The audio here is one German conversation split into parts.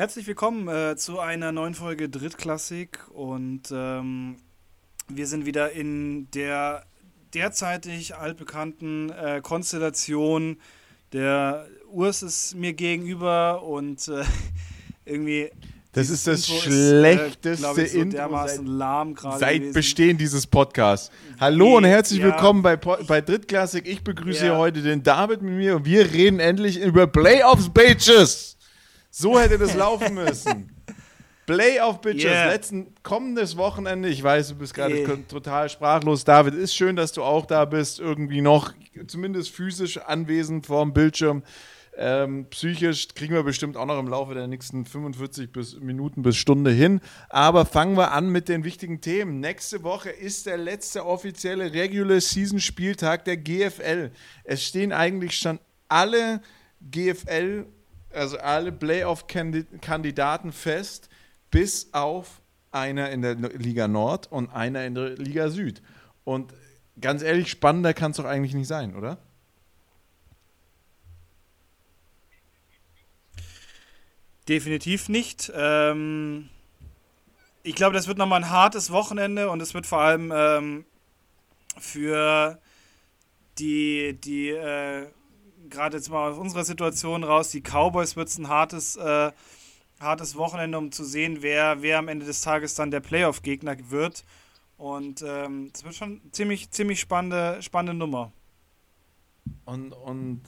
Herzlich willkommen äh, zu einer neuen Folge Drittklassik und ähm, wir sind wieder in der derzeitig altbekannten äh, Konstellation. Der Urs ist mir gegenüber und äh, irgendwie. Das ist das Intro schlechteste ist, äh, ich, so Intro seit, seit. Bestehen dieses Podcasts. Hallo und herzlich ja. willkommen bei, bei Drittklassik. Ich begrüße ja. heute den David mit mir und wir reden endlich über Playoffs Bitches. So hätte das laufen müssen. Playoff Bitches, yeah. letzten kommendes Wochenende. Ich weiß, du bist gerade yeah. total sprachlos. David, ist schön, dass du auch da bist, irgendwie noch zumindest physisch anwesend vor dem Bildschirm. Ähm, psychisch kriegen wir bestimmt auch noch im Laufe der nächsten 45 bis Minuten bis Stunde hin. Aber fangen wir an mit den wichtigen Themen. Nächste Woche ist der letzte offizielle Regular Season Spieltag der GFL. Es stehen eigentlich schon alle GFL, also alle Playoff-Kandidaten fest bis auf einer in der Liga Nord und einer in der Liga Süd. Und ganz ehrlich, spannender kann es doch eigentlich nicht sein, oder? Definitiv nicht. Ähm, ich glaube, das wird nochmal ein hartes Wochenende und es wird vor allem ähm, für die, die äh, gerade jetzt mal aus unserer Situation raus, die Cowboys wird es ein hartes äh, hartes Wochenende, um zu sehen, wer, wer am Ende des Tages dann der Playoff-Gegner wird. Und ähm, das wird schon ziemlich, ziemlich spannende, spannende Nummer. Und, und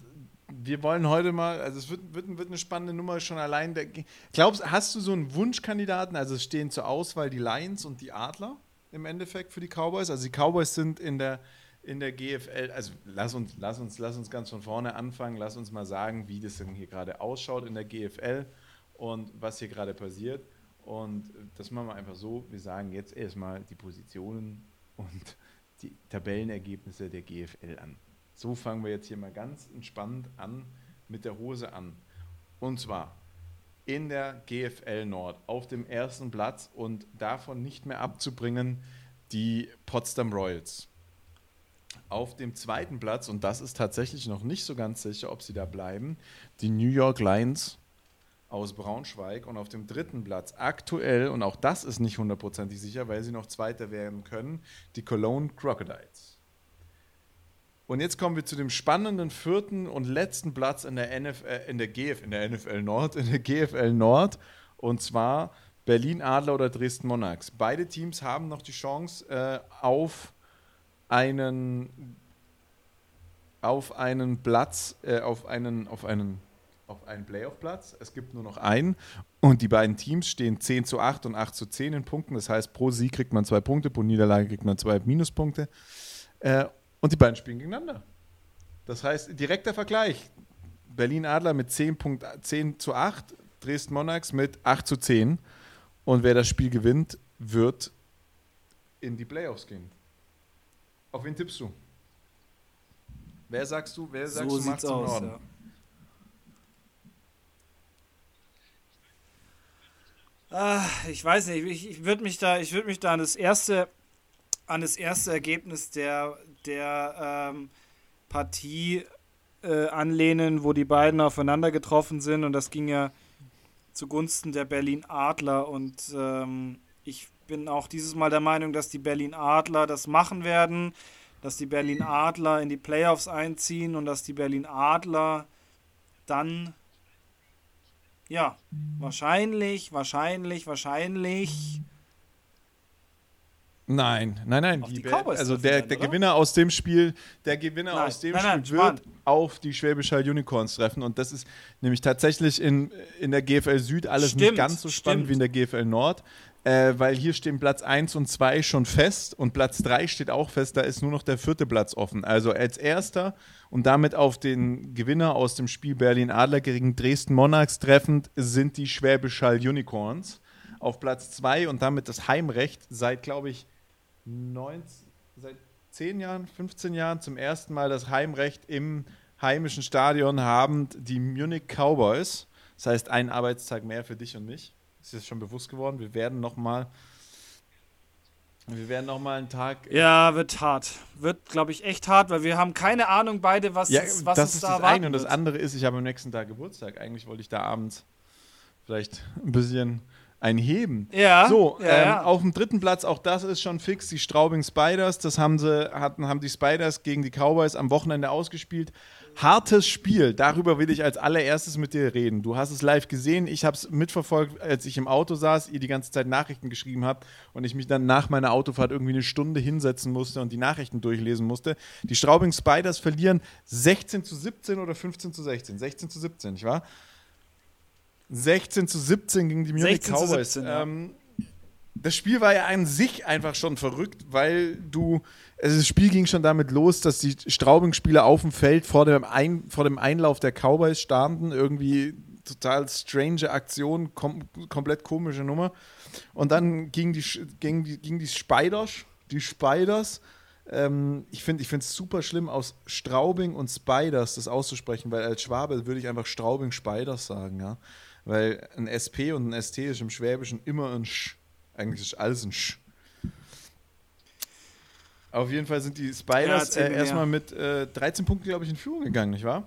wir wollen heute mal, also es wird, wird, wird eine spannende Nummer schon allein. Der, glaubst hast du so einen Wunschkandidaten? Also es stehen zur Auswahl die Lions und die Adler im Endeffekt für die Cowboys. Also die Cowboys sind in der, in der GFL, also lass uns, lass uns, lass uns ganz von vorne anfangen, lass uns mal sagen, wie das denn hier gerade ausschaut in der GFL und was hier gerade passiert. Und das machen wir einfach so, wir sagen jetzt erstmal die Positionen und die Tabellenergebnisse der GFL an. So fangen wir jetzt hier mal ganz entspannt an mit der Hose an. Und zwar in der GFL Nord auf dem ersten Platz und davon nicht mehr abzubringen die Potsdam Royals. Auf dem zweiten Platz, und das ist tatsächlich noch nicht so ganz sicher, ob sie da bleiben, die New York Lions aus Braunschweig und auf dem dritten Platz aktuell, und auch das ist nicht hundertprozentig sicher, weil sie noch Zweiter werden können, die Cologne Crocodiles. Und jetzt kommen wir zu dem spannenden vierten und letzten Platz in der, NFL, in der, GF, in der NFL Nord, in der GFL Nord, und zwar Berlin Adler oder Dresden Monarchs. Beide Teams haben noch die Chance äh, auf einen auf einen Platz, äh, auf einen, auf einen auf einen Playoff-Platz. Es gibt nur noch einen. Und die beiden Teams stehen 10 zu 8 und 8 zu 10 in Punkten. Das heißt, pro Sieg kriegt man zwei Punkte, pro Niederlage kriegt man zwei Minuspunkte. Äh, und die beiden spielen gegeneinander. Das heißt, direkter Vergleich. Berlin Adler mit 10, Punkt, 10 zu 8, Dresden Monarchs mit 8 zu 10. Und wer das Spiel gewinnt, wird in die Playoffs gehen. Auf wen tippst du? Wer sagst du, wer sagst so du macht aus, Norden? Ja. Ah, ich weiß nicht, ich, ich würde mich da, ich würde mich da an das erste, an das erste Ergebnis der, der ähm, Partie äh, anlehnen, wo die beiden aufeinander getroffen sind und das ging ja zugunsten der Berlin Adler und ähm, ich bin auch dieses Mal der Meinung, dass die Berlin Adler das machen werden, dass die Berlin Adler in die Playoffs einziehen und dass die Berlin Adler dann ja, wahrscheinlich, wahrscheinlich, wahrscheinlich. Nein, nein, nein. Die, die also der, der Gewinner aus dem Spiel, der Gewinner nein, aus dem nein, nein, Spiel wird Mann. auf die Schwäbische Unicorns treffen. Und das ist nämlich tatsächlich in, in der GFL Süd alles stimmt, nicht ganz so spannend stimmt. wie in der GFL Nord äh, weil hier stehen Platz 1 und 2 schon fest und Platz 3 steht auch fest, da ist nur noch der vierte Platz offen. Also als erster und damit auf den Gewinner aus dem Spiel Berlin Adler gegen Dresden Monarchs treffend sind die Schwäbisch Hall Unicorns auf Platz 2 und damit das Heimrecht seit, glaube ich, 19, seit 10 Jahren, 15 Jahren zum ersten Mal das Heimrecht im heimischen Stadion haben die Munich Cowboys. Das heißt, ein Arbeitstag mehr für dich und mich. Ist jetzt schon bewusst geworden. Wir werden noch mal wir werden noch mal einen Tag. Ja, wird hart. Wird, glaube ich, echt hart, weil wir haben keine Ahnung beide, was, ja, was das uns ist da das eine und das andere ist, ich habe am nächsten Tag Geburtstag. Eigentlich wollte ich da abends vielleicht ein bisschen ein Heben. Ja. So, ja, ähm, ja. auf dem dritten Platz, auch das ist schon fix, die Straubing Spiders. Das haben sie, hatten, haben die Spiders gegen die Cowboys am Wochenende ausgespielt. Hartes Spiel, darüber will ich als allererstes mit dir reden. Du hast es live gesehen, ich habe es mitverfolgt, als ich im Auto saß, ihr die ganze Zeit Nachrichten geschrieben habt und ich mich dann nach meiner Autofahrt irgendwie eine Stunde hinsetzen musste und die Nachrichten durchlesen musste. Die Straubing Spiders verlieren 16 zu 17 oder 15 zu 16? 16 zu 17, nicht wahr? 16 zu 17 gegen die Munich 16 zu Cowboys. 17, ja. ähm, das Spiel war ja an sich einfach schon verrückt, weil du, also das Spiel ging schon damit los, dass die Straubing-Spieler auf dem Feld vor dem, Ein, vor dem Einlauf der Cowboys standen, irgendwie total strange Aktion, kom komplett komische Nummer. Und dann ging die, ging die, ging die Spiders, die Spiders, ähm, ich finde es super schlimm, aus Straubing und Spiders das auszusprechen, weil als Schwabe würde ich einfach Straubing-Spiders sagen, ja. Weil ein SP und ein ST ist im Schwäbischen immer ein Sch. Eigentlich ist alles ein Sch. Auf jeden Fall sind die Ja, Spiders erzähl äh, erstmal mit äh, 13 Punkten, glaube ich, in Führung gegangen, nicht wahr?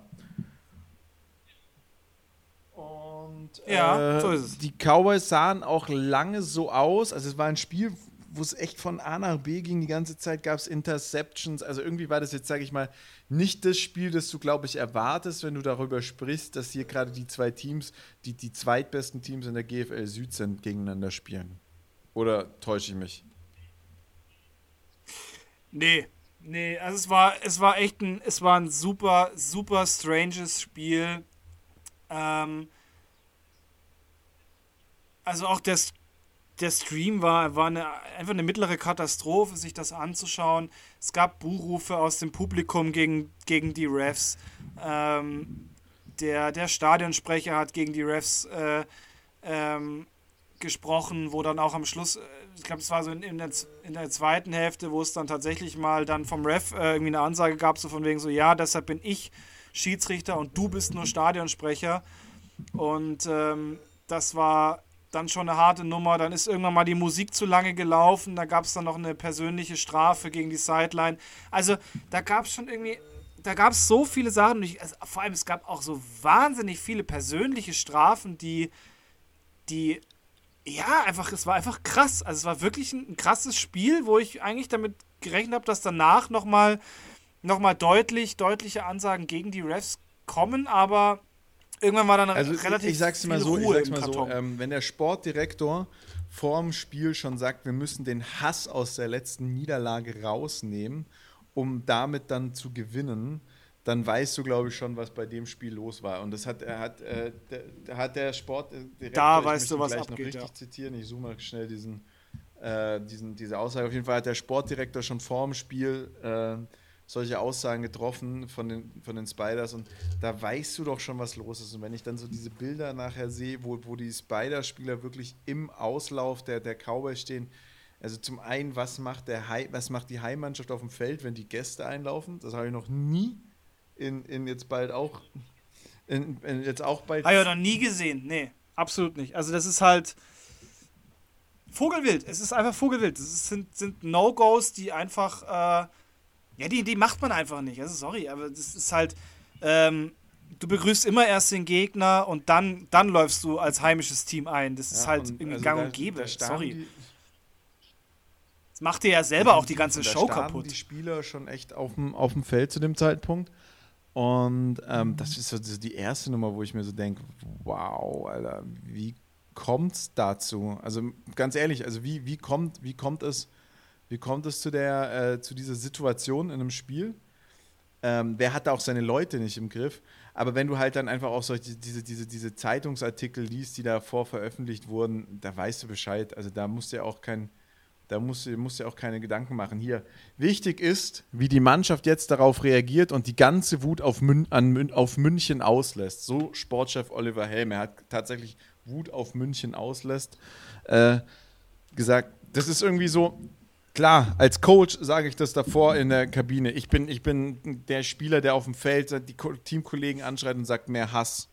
Und Ja, äh, so ist es. die Cowboys sahen auch lange so aus. Also es war ein Spiel, wo es echt von A nach B ging. Die ganze Zeit gab es Interceptions. Also irgendwie war das jetzt, sage ich mal, nicht das Spiel, das du, glaube ich, erwartest, wenn du darüber sprichst, dass hier gerade die zwei Teams, die die zweitbesten Teams in der GFL Süd sind, gegeneinander spielen. Oder täusche ich mich? Nee, nee, also es war, es war echt ein, es war ein super, super stranges Spiel. Ähm, also auch der, der Stream war, war eine, einfach eine mittlere Katastrophe, sich das anzuschauen. Es gab Buhrufe aus dem Publikum gegen, gegen die Refs. Ähm, der, der Stadionsprecher hat gegen die Refs äh, ähm, gesprochen, wo dann auch am Schluss, äh, ich glaube, es war so in, in, der, in der zweiten Hälfte, wo es dann tatsächlich mal dann vom Ref äh, irgendwie eine Ansage gab, so von wegen so, ja, deshalb bin ich Schiedsrichter und du bist nur Stadionsprecher. Und ähm, das war dann schon eine harte Nummer. Dann ist irgendwann mal die Musik zu lange gelaufen. Da gab es dann noch eine persönliche Strafe gegen die Sideline. Also da gab es schon irgendwie, da gab es so viele Sachen. Ich, also, vor allem, es gab auch so wahnsinnig viele persönliche Strafen, die, die ja, einfach, es war einfach krass. Also es war wirklich ein, ein krasses Spiel, wo ich eigentlich damit gerechnet habe, dass danach nochmal noch mal deutlich, deutliche Ansagen gegen die Refs kommen, aber irgendwann war dann Also relativ ich, ich sag's dir mal so, ich Ruhe sag's im mal so ähm, wenn der Sportdirektor vorm Spiel schon sagt, wir müssen den Hass aus der letzten Niederlage rausnehmen, um damit dann zu gewinnen, dann weißt du, glaube ich, schon, was bei dem Spiel los war. Und das hat, er hat, äh, der, hat der Sportdirektor, Da ich weißt möchte du, was gleich abgeht, noch richtig ja. zitieren, ich zoome mal schnell diesen, äh, diesen, diese Aussage. Auf jeden Fall hat der Sportdirektor schon vorm Spiel äh, solche Aussagen getroffen von den, von den Spiders und da weißt du doch schon, was los ist. Und wenn ich dann so diese Bilder nachher sehe, wo, wo die Spider-Spieler wirklich im Auslauf der, der Cowboys stehen, also zum einen, was macht, der was macht die Heimmannschaft auf dem Feld, wenn die Gäste einlaufen? Das habe ich noch nie in, in jetzt bald auch, in, in jetzt auch bald ich auch noch nie gesehen. Nee, absolut nicht. Also das ist halt Vogelwild. Es ist einfach Vogelwild. Es sind, sind No-Gos, die einfach, äh, ja, die, die macht man einfach nicht. Also sorry, aber das ist halt, ähm, du begrüßt immer erst den Gegner und dann, dann läufst du als heimisches Team ein. Das ist Ja, halt irgendwie also gang da- und gäbe. da Sorry. Das macht dir ja selber auch die ganze Show kaputt. die Spieler schon echt auf dem, auf dem Feld zu dem Zeitpunkt. Und ähm, das ist so die erste Nummer, wo ich mir so denke, wow, Alter, wie kommt's dazu? Also ganz ehrlich, also wie, wie, kommt, wie kommt es, wie kommt es zu der, äh, zu dieser Situation in einem Spiel? Ähm, wer hat da auch seine Leute nicht im Griff? Aber wenn du halt dann einfach auch solche, diese, diese, diese Zeitungsartikel liest, die davor veröffentlicht wurden, da weißt du Bescheid. Also da musst du ja auch kein, da musst du, musst ja auch keine Gedanken machen. Hier, wichtig ist, wie die Mannschaft jetzt darauf reagiert und die ganze Wut auf, Mün an auf München auslässt. So Sportchef Oliver Helm. Er hat tatsächlich Wut auf München auslässt. Äh, gesagt, das ist irgendwie so, klar, als Coach sage ich das davor in der Kabine. Ich bin, ich bin der Spieler, der auf dem Feld die Ko- Teamkollegen anschreit und sagt, mehr Hass.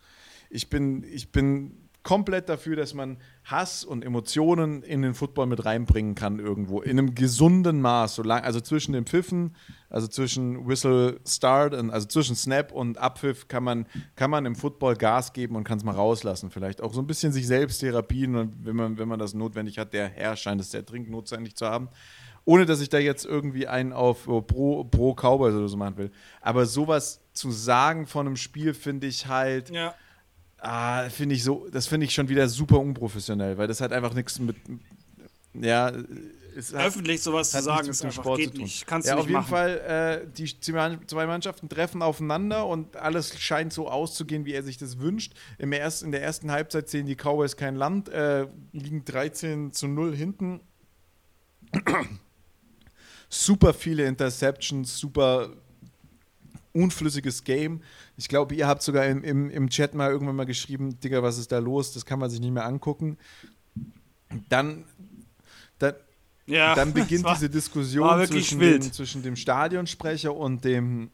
Ich bin, ich bin komplett dafür, dass man Hass und Emotionen in den Football mit reinbringen kann irgendwo. In einem gesunden Maß. So lang, also zwischen den Pfiffen, also zwischen Whistle Start, und, also zwischen Snap und Abpfiff kann man, kann man im Football Gas geben und kann es mal rauslassen. Vielleicht auch so ein bisschen sich selbst therapien, wenn man, wenn man das notwendig hat. Der Herr scheint es sehr dringend notwendig zu haben ohne dass ich da jetzt irgendwie einen auf oh, pro, pro Cowboys oder so machen will. Aber sowas zu sagen von einem Spiel finde ich halt. Ja. Ah, finde ich so, das finde ich schon wieder super unprofessionell, weil das hat einfach nichts mit. Ja, öffentlich hat, sowas zu sagen, ist einfach Sport geht nicht. Kannst ja, du nicht auf jeden machen. Fall, äh, die zwei Mannschaften treffen aufeinander und alles scheint so auszugehen, wie er sich das wünscht. Im erst, in der ersten Halbzeit sehen die Cowboys kein Land, äh, liegen 13 zu 0 hinten. super viele Interceptions, super unflüssiges Game. Ich glaube, ihr habt sogar im, im, im Chat mal irgendwann mal geschrieben, Digga, was ist da los? Das kann man sich nicht mehr angucken. Dann, dann, ja, dann beginnt diese Diskussion zwischen dem, zwischen dem, Stadionsprecher und dem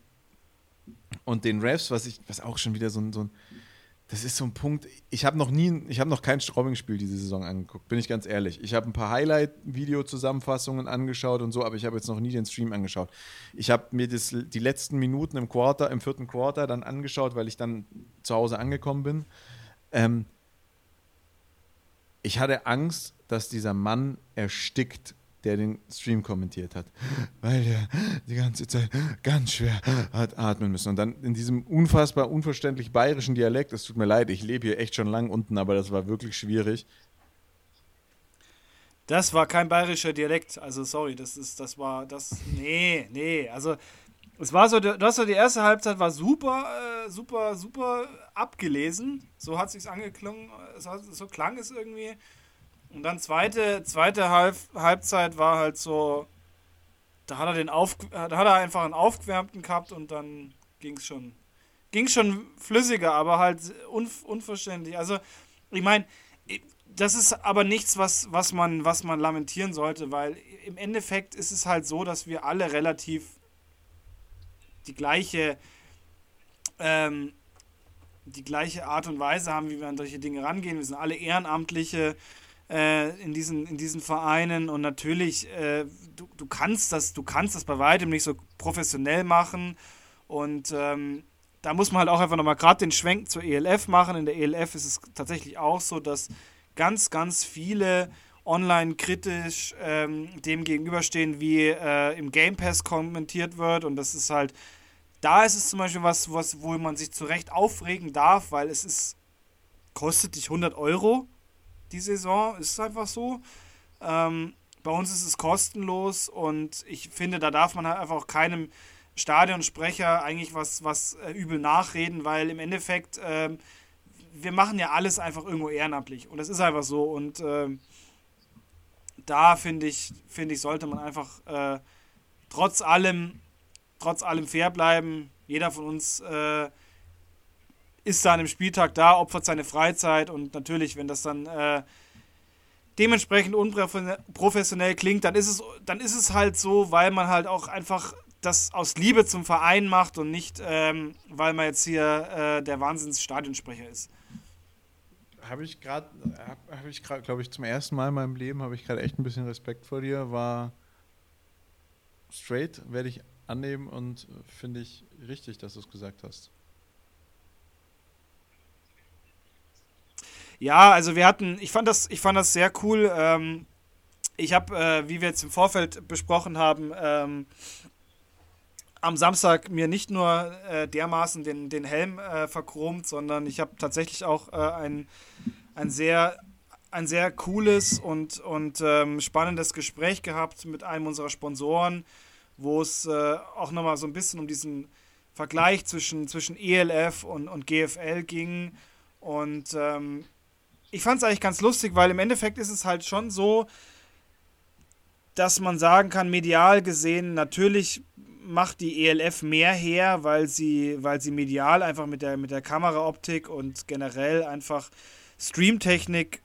und den Refs, was ich, was auch schon wieder so ein, so ein das ist so ein Punkt. Ich habe noch nie, ich habe noch kein Straubing-Spiel diese Saison angeguckt, bin ich ganz ehrlich. Ich habe ein paar Highlight-Video-Zusammenfassungen angeschaut und so, aber ich habe jetzt noch nie den Stream angeschaut. Ich habe mir das, die letzten Minuten im Quarter, im vierten Quarter dann angeschaut, weil ich dann zu Hause angekommen bin. Ähm, ich hatte Angst, dass dieser Mann erstickt der den Stream kommentiert hat, weil er die ganze Zeit ganz schwer hat atmen müssen. Und dann in diesem unfassbar unverständlich bayerischen Dialekt, es tut mir leid, ich lebe hier echt schon lang unten, aber das war wirklich schwierig. Das war kein bayerischer Dialekt, also sorry, das ist, das war, das, nee, nee, also es war so, du hast so die erste Halbzeit war super, äh, super, super abgelesen, so hat sich's angeklungen, so, so klang es irgendwie. Und dann zweite, zweite Halb Halbzeit war halt so, da hat er den auf, da hat er einfach einen aufgewärmten gehabt und dann ging es schon, ging schon flüssiger, aber halt un, unverständlich. Also ich meine, das ist aber nichts, was, was, man, was man lamentieren sollte, weil im Endeffekt ist es halt so, dass wir alle relativ die gleiche, ähm, die gleiche Art und Weise haben, wie wir an solche Dinge rangehen. Wir sind alle Ehrenamtliche äh, in, diesen, in diesen Vereinen und natürlich, äh, du, du kannst das, du kannst das bei weitem nicht so professionell machen und ähm, da muss man halt auch einfach nochmal gerade den Schwenk zur ELF machen. In der ELF ist es tatsächlich auch so, dass ganz, ganz viele online kritisch ähm, dem gegenüberstehen, wie äh, im Game Pass kommentiert wird. Und das ist halt, da ist es zum Beispiel was, was wo man sich zu Recht aufregen darf, weil es ist, kostet dich 100 Euro die Saison. Ist einfach so. Ähm, bei uns ist es kostenlos und ich finde, da darf man halt einfach keinem Stadionsprecher eigentlich was, was äh, übel nachreden, weil im Endeffekt, äh, wir machen ja alles einfach irgendwo ehrenamtlich und das ist einfach so und äh, da finde ich, finde ich, sollte man einfach äh, trotz allem, trotz allem fair bleiben. Jeder von uns äh, ist da an dem Spieltag da, opfert seine Freizeit und natürlich, wenn das dann äh, dementsprechend unprofessionell klingt, dann ist, es, dann ist es halt so, weil man halt auch einfach das aus Liebe zum Verein macht und nicht, ähm, weil man jetzt hier äh, der Wahnsinnsstadionsprecher ist. Habe ich gerade, habe hab ich gerade, glaube ich, zum ersten Mal in meinem Leben habe ich gerade echt ein bisschen Respekt vor dir. War straight, werde ich annehmen und finde ich richtig, dass du es gesagt hast. Ja, also wir hatten, ich fand das, ich fand das sehr cool. Ähm, ich habe, äh, wie wir jetzt im Vorfeld besprochen haben, ähm, am Samstag mir nicht nur äh, dermaßen den, den Helm äh, verchromt, sondern ich habe tatsächlich auch äh, ein, ein sehr ein sehr cooles und, und ähm, spannendes Gespräch gehabt mit einem unserer Sponsoren, wo es äh, auch nochmal so ein bisschen um diesen Vergleich zwischen, zwischen ELF und, und GFL ging. Und ähm, ich fand es eigentlich ganz lustig, weil im Endeffekt ist es halt schon so, dass man sagen kann, medial gesehen, natürlich macht die ELF mehr her, weil sie, weil sie medial einfach mit der, mit der Kameraoptik und generell einfach Streamtechnik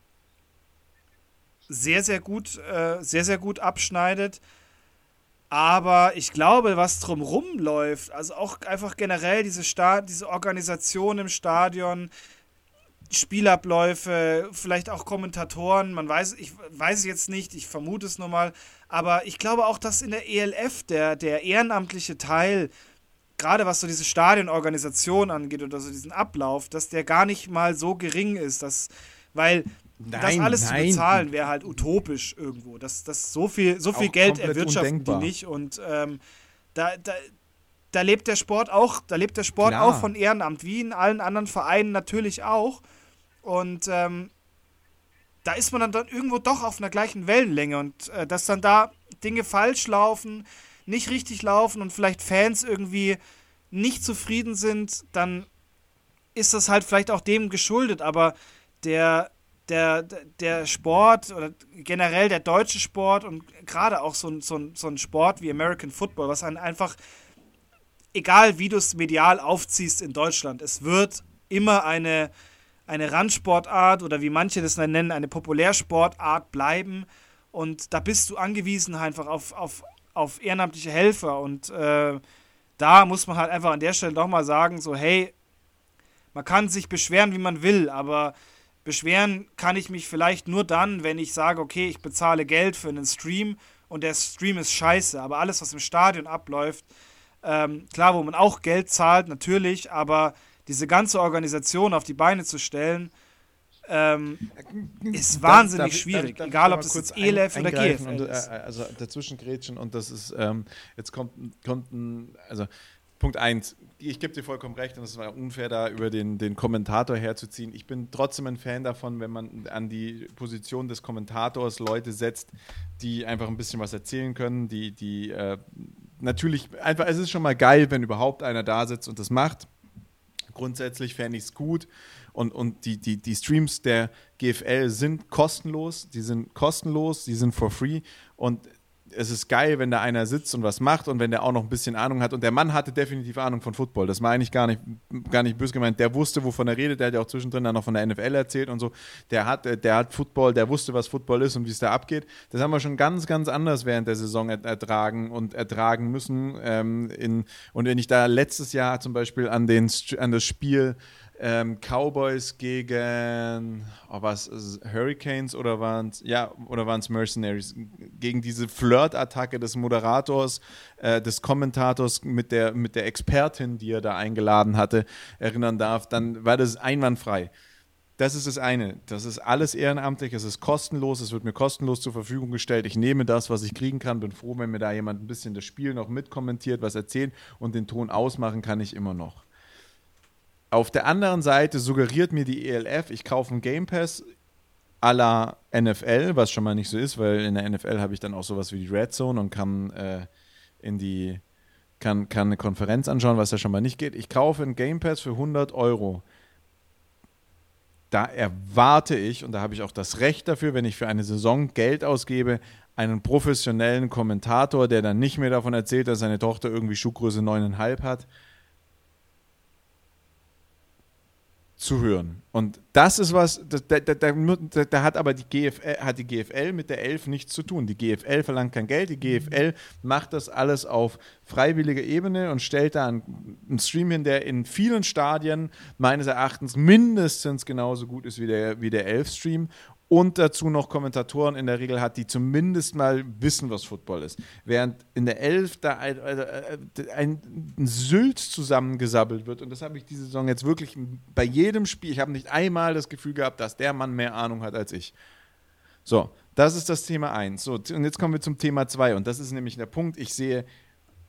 sehr, sehr gut, äh, sehr, sehr gut abschneidet. Aber ich glaube, was drumrum läuft, also auch einfach generell diese, Sta diese Organisation im Stadion, Spielabläufe, vielleicht auch Kommentatoren, man weiß, ich weiß es jetzt nicht, ich vermute es nur mal, aber ich glaube auch, dass in der ELF der, der ehrenamtliche Teil, gerade was so diese Stadionorganisation angeht oder so diesen Ablauf, dass der gar nicht mal so gering ist, dass, weil nein, das alles nein. zu bezahlen wäre halt utopisch irgendwo. Das, das so viel, so viel Geld erwirtschaften undenkbar. die nicht und ähm, da, da, da lebt der Sport auch, da lebt der Sport Klar. auch von Ehrenamt, wie in allen anderen Vereinen natürlich auch. Und ähm, da ist man dann, irgendwo doch auf einer gleichen Wellenlänge und äh, dass dann da Dinge falsch laufen, nicht richtig laufen und vielleicht Fans irgendwie nicht zufrieden sind, dann ist das halt vielleicht auch dem geschuldet, aber der, der, der Sport oder generell der deutsche Sport und gerade auch so, so, so ein Sport wie American Football, was einen einfach, egal wie du es medial aufziehst in Deutschland, es wird immer eine, eine Randsportart oder wie manche das nennen, eine Populärsportart bleiben. Und da bist du angewiesen einfach auf, auf, auf ehrenamtliche Helfer. Und äh, da muss man halt einfach an der Stelle doch mal sagen, so hey, man kann sich beschweren, wie man will, aber beschweren kann ich mich vielleicht nur dann, wenn ich sage, okay, ich bezahle Geld für einen Stream und der Stream ist scheiße. Aber alles, was im Stadion abläuft, ähm, klar, wo man auch Geld zahlt, natürlich, aber diese ganze Organisation auf die Beine zu stellen, ähm, ist wahnsinnig darf, schwierig, darf, darf egal ob das jetzt ELF oder GFL und, ist. Äh, also dazwischen grätschen und das ist, ähm, jetzt kommt, kommt ein, also Punkt 1, ich gebe dir vollkommen recht und es war unfair, da über den, den Kommentator herzuziehen. Ich bin trotzdem ein Fan davon, wenn man an die Position des Kommentators Leute setzt, die einfach ein bisschen was erzählen können, die, die äh, natürlich einfach, es ist schon mal geil, wenn überhaupt einer da sitzt und das macht. Grundsätzlich fände ich es gut. Und, und die, die, die Streams der GFL sind kostenlos. Die sind kostenlos, die sind for free. Und es ist geil, wenn da einer sitzt und was macht und wenn der auch noch ein bisschen Ahnung hat. Und der Mann hatte definitiv Ahnung von Football. Das war eigentlich gar nicht, gar nicht böse gemeint. Der wusste, wovon er redet. Der hat ja auch zwischendrin dann noch von der NFL erzählt und so. Der hat, der hat Football, der wusste, was Football ist und wie es da abgeht. Das haben wir schon ganz, ganz anders während der Saison ertragen und ertragen müssen. Ähm, in, und wenn ich da letztes Jahr zum Beispiel an, den, an das Spiel ähm, Cowboys gegen oh, was, Hurricanes oder waren es ja oder waren es Mercenaries gegen diese Flirt-Attacke des Moderators, äh, des Kommentators mit der mit der Expertin, die er da eingeladen hatte, erinnern darf, dann war das einwandfrei. Das ist das eine. Das ist alles ehrenamtlich, es ist kostenlos, es wird mir kostenlos zur Verfügung gestellt. Ich nehme das, was ich kriegen kann, bin froh, wenn mir da jemand ein bisschen das Spiel noch mitkommentiert, was erzählt und den Ton ausmachen kann ich immer noch. Auf der anderen Seite suggeriert mir die ELF, ich kaufe einen Game Pass à la NFL, was schon mal nicht so ist, weil in der NFL habe ich dann auch sowas wie die Red Zone und kann äh, in die kann, kann eine Konferenz anschauen, was ja schon mal nicht geht. Ich kaufe einen Game Pass für 100 Euro. Da erwarte ich, und da habe ich auch das Recht dafür, wenn ich für eine Saison Geld ausgebe, einen professionellen Kommentator, der dann nicht mehr davon erzählt, dass seine Tochter irgendwie Schuhgröße 9,5 hat, zu hören. Und das ist was, da, da, da, da, hat aber die GFL, hat die GFL mit der Elf nichts zu tun. Die GFL verlangt kein Geld, die GFL macht das alles auf freiwilliger Ebene und stellt da einen, einen Stream hin, der in vielen Stadien meines Erachtens mindestens genauso gut ist wie der, wie der Elf-Stream und dazu noch Kommentatoren in der Regel hat, die zumindest mal wissen, was Football ist. Während in der Elf da ein, ein, ein Sylt zusammengesabbelt wird und das habe ich diese Saison jetzt wirklich bei jedem Spiel, ich habe nicht einmal das Gefühl gehabt, dass der Mann mehr Ahnung hat als ich. So, das ist das Thema 1. So, und jetzt kommen wir zum Thema 2 und das ist nämlich der Punkt, ich sehe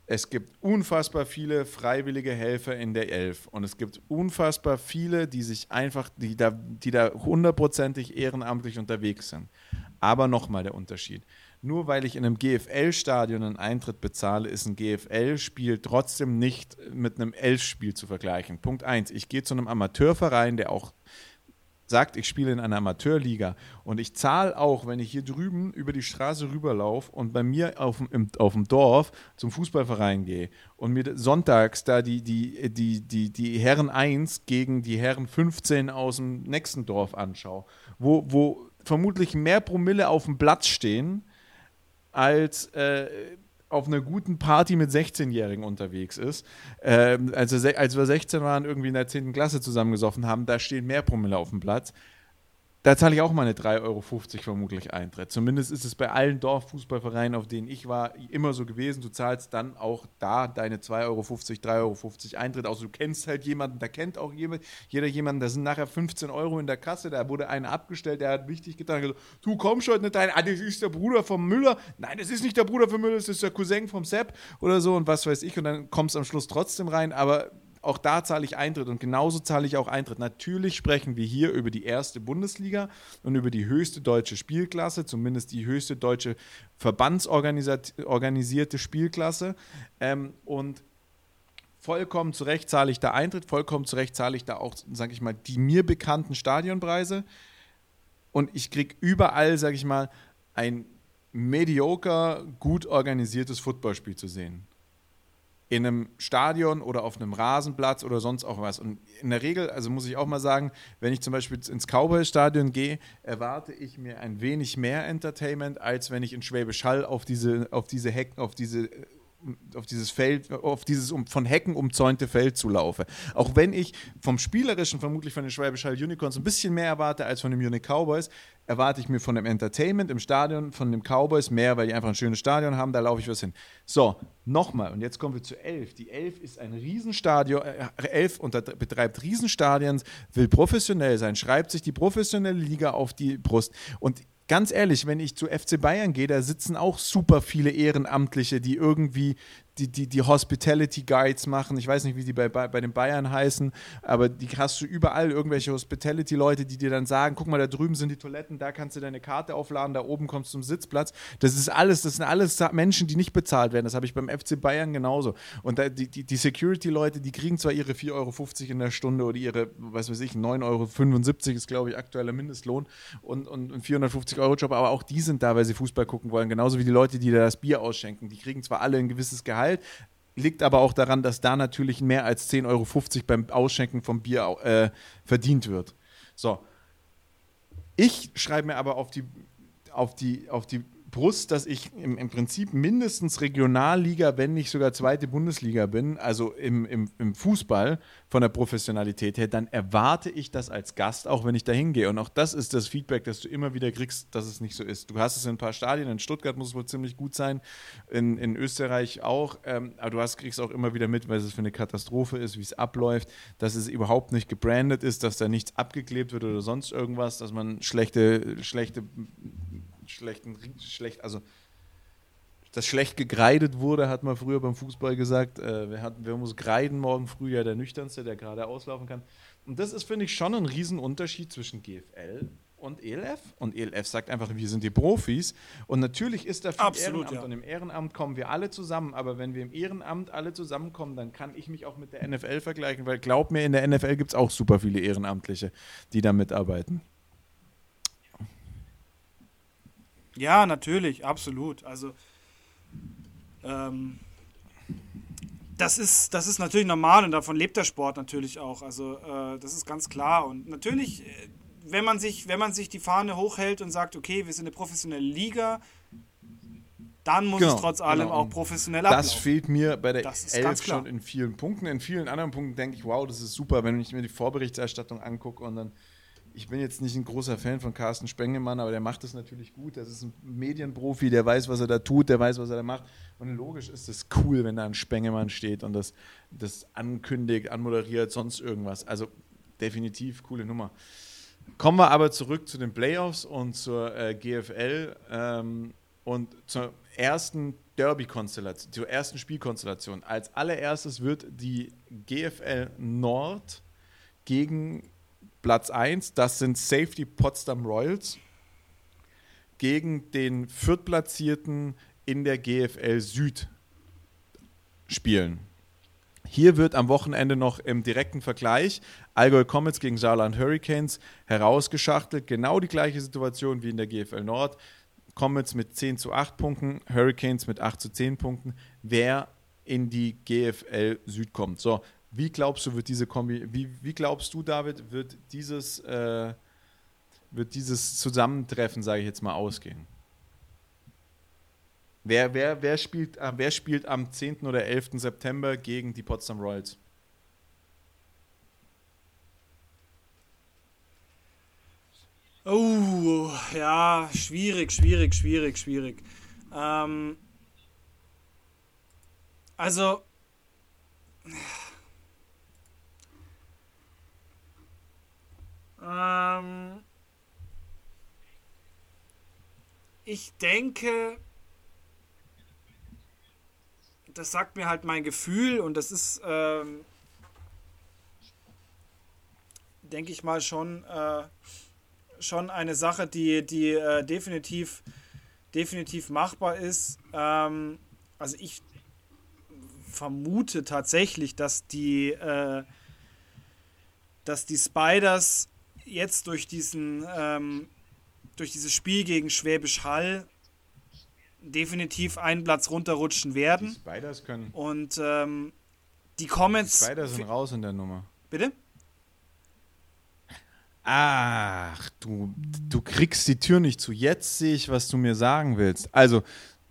es gibt unfassbar viele freiwillige Helfer in der Elf und es gibt unfassbar viele, die sich einfach, die da, die da hundertprozentig ehrenamtlich unterwegs sind. Aber nochmal der Unterschied. Nur weil ich in einem GFL-Stadion einen Eintritt bezahle, ist ein GFL-Spiel trotzdem nicht mit einem Elf-Spiel zu vergleichen. Punkt 1. Ich gehe zu einem Amateurverein, der auch sagt, ich spiele in einer Amateurliga und ich zahle auch, wenn ich hier drüben über die Straße rüberlaufe und bei mir auf dem, auf dem Dorf zum Fußballverein gehe und mir sonntags da die, die, die, die, die Herren 1 gegen die Herren 15 aus dem nächsten Dorf anschaue, wo, wo vermutlich mehr Promille auf dem Platz stehen als äh, auf einer guten Party mit 16-Jährigen unterwegs ist. Ähm, also als wir 16 waren, irgendwie in der 10. Klasse zusammengesoffen haben, da stehen mehr Promille auf dem Platz. Da zahle ich auch mal eine 3,50 Euro vermutlich Eintritt. Zumindest ist es bei allen Dorffußballvereinen, auf denen ich war, immer so gewesen. Du zahlst dann auch da deine 2,50 Euro, 3,50 Euro Eintritt. Außer du kennst halt jemanden, da kennt auch jemand, jeder jemanden, da sind nachher 15 Euro in der Kasse, da wurde einer abgestellt, der hat wichtig getan, gesagt, du kommst heute nicht rein, ah, das ist der Bruder vom Müller. Nein, das ist nicht der Bruder vom Müller, das ist der Cousin vom Sepp oder so und was weiß ich. Und dann kommst du am Schluss trotzdem rein, aber auch da zahle ich Eintritt und genauso zahle ich auch Eintritt. Natürlich sprechen wir hier über die erste Bundesliga und über die höchste deutsche Spielklasse, zumindest die höchste deutsche verbandsorganisierte Spielklasse. Ähm, und vollkommen zu Recht zahle ich da Eintritt, vollkommen zu Recht zahle ich da auch, sage ich mal, die mir bekannten Stadionpreise. Und ich kriege überall, sage ich mal, ein mediocre, gut organisiertes Footballspiel zu sehen in einem Stadion oder auf einem Rasenplatz oder sonst auch was. Und in der Regel, also muss ich auch mal sagen, wenn ich zum Beispiel ins Cowboy-Stadion gehe, erwarte ich mir ein wenig mehr Entertainment, als wenn ich in Schwäbisch Hall auf diese, auf diese Hecken, auf diese auf dieses Feld, auf dieses um, von Hecken umzäunte Feld zulaufe. Auch wenn ich vom Spielerischen vermutlich von den Schwäbisch Hall Unicorns ein bisschen mehr erwarte als von den Munich Cowboys, erwarte ich mir von dem Entertainment im Stadion, von den Cowboys mehr, weil die einfach ein schönes Stadion haben, da laufe ich was hin. So, nochmal, und jetzt kommen wir zu Elf. Die Elf ist ein Riesenstadion, äh, Elf unter, betreibt Riesenstadien, will professionell sein, schreibt sich die professionelle Liga auf die Brust. Und ganz ehrlich, wenn ich zu FC Bayern gehe, da sitzen auch super viele Ehrenamtliche, die irgendwie die, die, die Hospitality Guides machen. Ich weiß nicht, wie die bei, bei, den Bayern heißen, aber die hast du überall irgendwelche Hospitality-Leute, die dir dann sagen: guck mal, da drüben sind die Toiletten, da kannst du deine Karte aufladen, da oben kommst du zum Sitzplatz. Das ist alles, das sind alles Menschen, die nicht bezahlt werden. Das habe ich beim FC Bayern genauso. Und da, die, die, die Security-Leute, die kriegen zwar ihre 4,50 Euro in der Stunde oder ihre, was weiß ich, 9,75 Euro ist, glaube ich, aktueller Mindestlohn und, und, und 450 Euro Job, aber auch die sind da, weil sie Fußball gucken wollen. Genauso wie die Leute, die da das Bier ausschenken. Die kriegen zwar alle ein gewisses Gehalt, Gehalt. Liegt aber auch daran, dass da natürlich mehr als 10,50 Euro beim Ausschenken vom Bier äh, verdient wird. So. Ich schreibe mir aber auf die, auf die, auf die Brust, dass ich im, im, Prinzip mindestens Regionalliga, wenn nicht sogar zweite Bundesliga bin, also im, im, im, Fußball von der Professionalität her, dann erwarte ich das als Gast, auch wenn ich da hingehe. Und auch das ist das Feedback, das du immer wieder kriegst, dass es nicht so ist. Du hast es in ein paar Stadien, in Stuttgart muss es wohl ziemlich gut sein, in, in Österreich auch, ähm, aber du hast, kriegst auch immer wieder mit, weil es für eine Katastrophe ist, wie es abläuft, dass es überhaupt nicht gebrandet ist, dass da nichts abgeklebt wird oder sonst irgendwas, dass man schlechte, schlechte schlechten, schlecht, also das schlecht gegreidet wurde, hat man früher beim Fußball gesagt. Äh, wir, hatten, wir muss greiden morgen früh, ja der nüchternste, der gerade auslaufen kann. Und das ist, finde ich, schon ein Riesenunterschied zwischen GFL und ELF. Und ELF sagt einfach, wir sind die Profis. Und natürlich ist da viel Absolut, Ehrenamt. Ja. Und im Ehrenamt kommen wir alle zusammen. Aber wenn wir im Ehrenamt alle zusammenkommen, dann kann ich mich auch mit der NFL vergleichen. Weil glaub mir, in der NFL gibt es auch super viele Ehrenamtliche, die da mitarbeiten. Ja, natürlich, absolut. Also ähm, das ist, das ist natürlich normal und davon lebt der Sport natürlich auch. Also äh, das ist ganz klar. Und natürlich, äh, wenn man sich, wenn man sich die Fahne hochhält und sagt, okay, wir sind eine professionelle Liga, dann muss genau, es trotz allem genau. auch professionell ablaufen. Das fehlt mir bei der Elf schon in vielen Punkten. In vielen anderen Punkten denke ich, wow, das ist super, wenn ich mir die Vorberichterstattung angucke und dann ich bin jetzt nicht ein großer Fan von Carsten Spengemann, aber der macht das natürlich gut. Das ist ein Medienprofi, der weiß, was er da tut, der weiß, was er da macht. Und logisch ist es cool, wenn da ein Spengemann steht und das, das ankündigt, anmoderiert, sonst irgendwas. Also definitiv coole Nummer. Kommen wir aber zurück zu den Playoffs und zur äh, GFL ähm, und zur ersten Derby-Konstellation, zur ersten Spielkonstellation. Als allererstes wird die GFL Nord gegen Platz 1, das sind Safety Potsdam Royals gegen den viertplatzierten in der GFL Süd spielen. Hier wird am Wochenende noch im direkten Vergleich Allgäu Comets gegen Saarland Hurricanes herausgeschachtelt. Genau die gleiche Situation wie in der GFL Nord. Comets mit 10 zu 8 Punkten, Hurricanes mit 8 zu 10 Punkten. Wer in die GFL Süd kommt. So, wie glaubst du, wird diese Kombi, wie, wie glaubst du, David, wird dieses, äh, wird dieses Zusammentreffen, sage ich jetzt mal, ausgehen? Wer, wer, wer, spielt, äh, wer spielt am 10. oder 11. September gegen die Potsdam Royals? Oh, ja, schwierig, schwierig, schwierig, schwierig. Ähm, also, ähm, ich denke, das sagt mir halt mein Gefühl und das ist, ähm, denke ich mal, schon, äh, schon eine Sache, die, die äh, definitiv, definitiv machbar ist. Ähm, also ich vermute tatsächlich, dass die, äh, dass die Spiders jetzt durch diesen, ähm, durch dieses Spiel gegen Schwäbisch Hall definitiv einen Platz runterrutschen werden. Die Spiders können. Und ähm, die Comets. Die Spiders sind raus in der Nummer. Bitte? Ach, du, du kriegst die Tür nicht zu. Jetzt sehe ich, was du mir sagen willst. Also,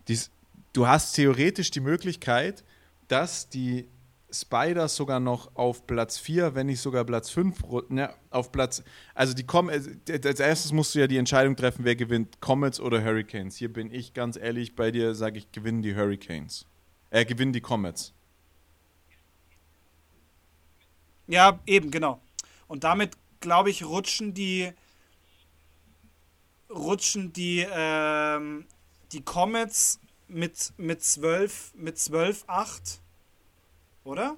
dies, du hast theoretisch die Möglichkeit, dass die Spiders sogar noch auf Platz 4, wenn nicht sogar Platz 5, ne, auf Platz, also die Com äh, als erstes musst du ja die Entscheidung treffen, wer gewinnt, Comets oder Hurricanes. Hier bin ich ganz ehrlich bei dir, sage ich, gewinnen die Hurricanes. Äh, gewinnen die Comets. Ja, eben, genau. Und damit, glaube ich, rutschen die rutschen die, ähm, die Comets mit, mit 12, mit 12, 8 oder?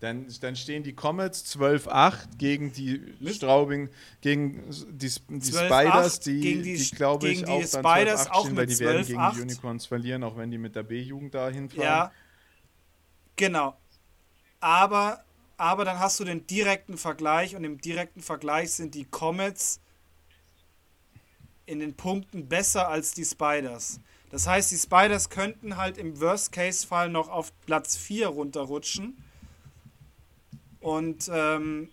Dann, dann stehen die Comets 12-8 gegen die Straubing, gegen die, die Spiders, die, die, die glaube ich, auch dann 12-8 stehen, weil die werden gegen 8. die Unicorns verlieren, auch wenn die mit der B-Jugend da hinfahren. Ja, genau. Aber, aber dann hast du den direkten Vergleich und im direkten Vergleich sind die Comets in den Punkten besser als die Spiders. Das heißt, die Spiders könnten halt im Worst-Case-Fall noch auf Platz 4 runterrutschen. Und ähm,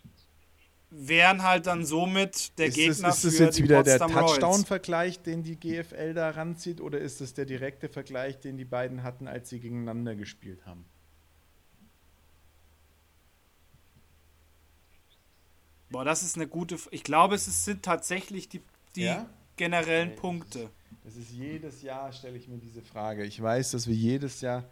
wären halt dann somit der ist Gegner das, ist das jetzt wieder der Touchdown-Vergleich, den die GFL da ranzieht, oder ist das der direkte Vergleich, den die beiden hatten, als sie gegeneinander gespielt haben? Boah, das ist eine gute. F ich glaube, es sind tatsächlich die, die ja? generellen. Punkte. Das ist jedes Jahr, stelle ich mir diese Frage. Ich weiß, dass wir jedes Jahr.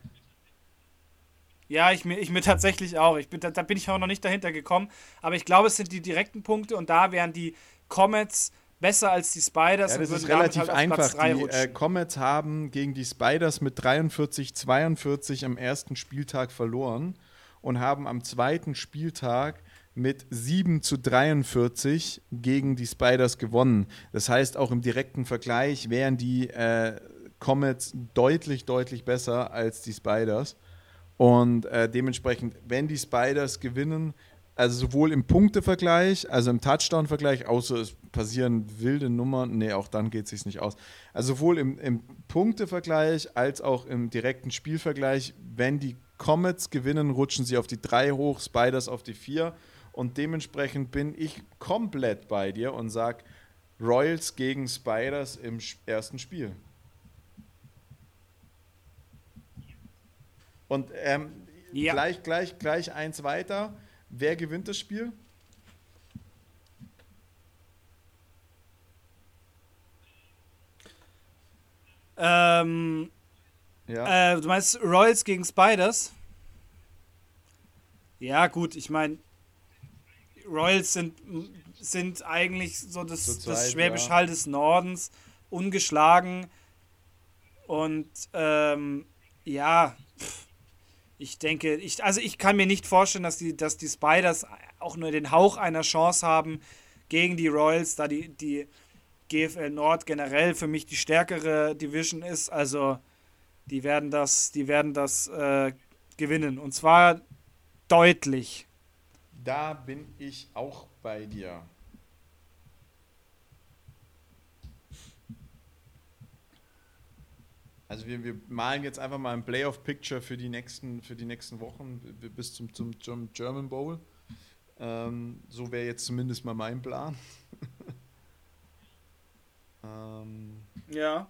Ja, ich mir, ich mir tatsächlich auch. Ich bin, da, da bin ich auch noch nicht dahinter gekommen. Aber ich glaube, es sind die direkten Punkte und da wären die Comets besser als die Spiders. Ja, das ist relativ halt einfach. Die äh, Comets haben gegen die Spiders mit 43-42 am ersten Spieltag verloren und haben am zweiten Spieltag mit 7 zu 43 gegen die Spiders gewonnen. Das heißt, auch im direkten Vergleich wären die äh, Comets deutlich, deutlich besser als die Spiders. Und äh, dementsprechend, wenn die Spiders gewinnen, also sowohl im Punktevergleich, also im Touchdown-Vergleich, außer es passieren wilde Nummern, nee, auch dann geht es sich nicht aus. Also sowohl im, im Punktevergleich als auch im direkten Spielvergleich, wenn die Comets gewinnen, rutschen sie auf die 3 hoch, Spiders auf die 4 und dementsprechend bin ich komplett bei dir und sage Royals gegen Spiders im ersten Spiel. Und ähm, ja. gleich, gleich, gleich eins weiter. Wer gewinnt das Spiel? Ähm, ja. Äh, du meinst Royals gegen Spiders? Ja, gut, ich meine, Royals sind, sind eigentlich so das, Zurzeit, das Schwäbisch ja. Hall des Nordens, ungeschlagen. Und ähm, ja, ich denke, ich, also ich kann mir nicht vorstellen, dass die, dass die Spiders auch nur den Hauch einer Chance haben gegen die Royals, da die, die GFL Nord generell für mich die stärkere Division ist. Also die werden das, die werden das äh, gewinnen. Und zwar deutlich. Da bin ich auch bei dir. Also wir, wir malen jetzt einfach mal ein Playoff-Picture für die nächsten, für die nächsten Wochen bis zum, zum German Bowl. Ähm, so wäre jetzt zumindest mal mein Plan. ähm, ja.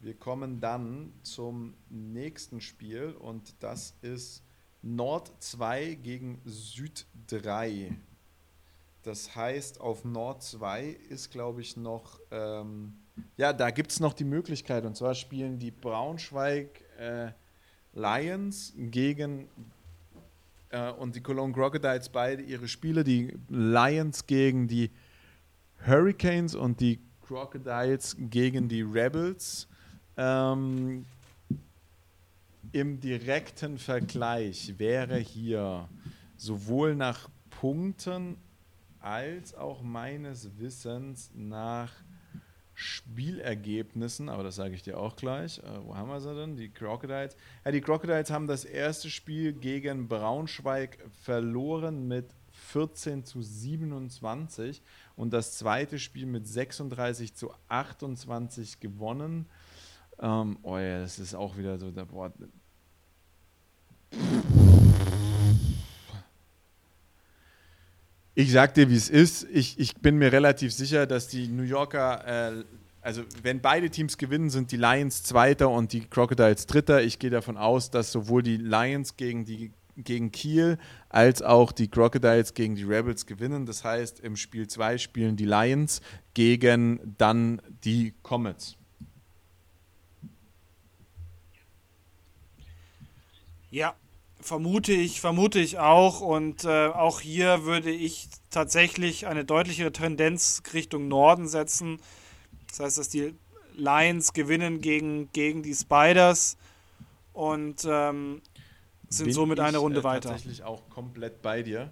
Wir kommen dann zum nächsten Spiel und das ist Nord 2 gegen Süd 3. Das heißt, auf Nord 2 ist, glaube ich, noch, ähm, ja, da gibt es noch die Möglichkeit. Und zwar spielen die Braunschweig äh, Lions gegen äh, und die Cologne Crocodiles beide ihre Spiele. Die Lions gegen die Hurricanes und die Crocodiles gegen die Rebels. Ähm, Im direkten Vergleich wäre hier sowohl nach Punkten als auch meines Wissens nach Spielergebnissen, aber das sage ich dir auch gleich. Äh, wo haben wir sie denn? Die Crocodiles. Ja, die Crocodiles haben das erste Spiel gegen Braunschweig verloren mit 14 zu 27 und das zweite Spiel mit 36 zu 28 gewonnen. Ähm, oh ja, das ist auch wieder so, der, boah, Ich sag dir, wie es ist. Ich, ich bin mir relativ sicher, dass die New Yorker, äh, also wenn beide Teams gewinnen, sind die Lions Zweiter und die Crocodiles Dritter. Ich gehe davon aus, dass sowohl die Lions gegen, die, gegen Kiel als auch die Crocodiles gegen die Rebels gewinnen. Das heißt, im Spiel 2 spielen die Lions gegen dann die Comets. Ja, Vermute ich, vermute ich auch. Und äh, auch hier würde ich tatsächlich eine deutlichere Tendenz Richtung Norden setzen. Das heißt, dass die Lions gewinnen gegen, gegen die Spiders und ähm, sind Bin somit eine Runde äh, weiter. tatsächlich auch komplett bei dir,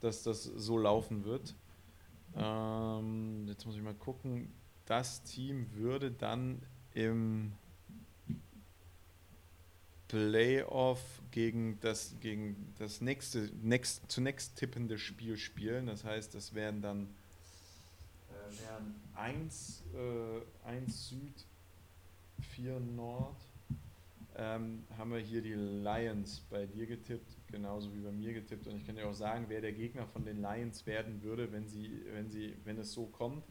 dass das so laufen wird. Ähm, jetzt muss ich mal gucken. Das Team würde dann im Playoff gegen das, gegen das nächste, next, zunächst tippende Spiel spielen. Das heißt, das wären dann äh, wären 1, äh, 1 Süd, 4 Nord. Ähm, haben wir hier die Lions bei dir getippt, genauso wie bei mir getippt. Und ich kann dir auch sagen, wer der Gegner von den Lions werden würde, wenn sie, wenn sie, wenn es so kommt.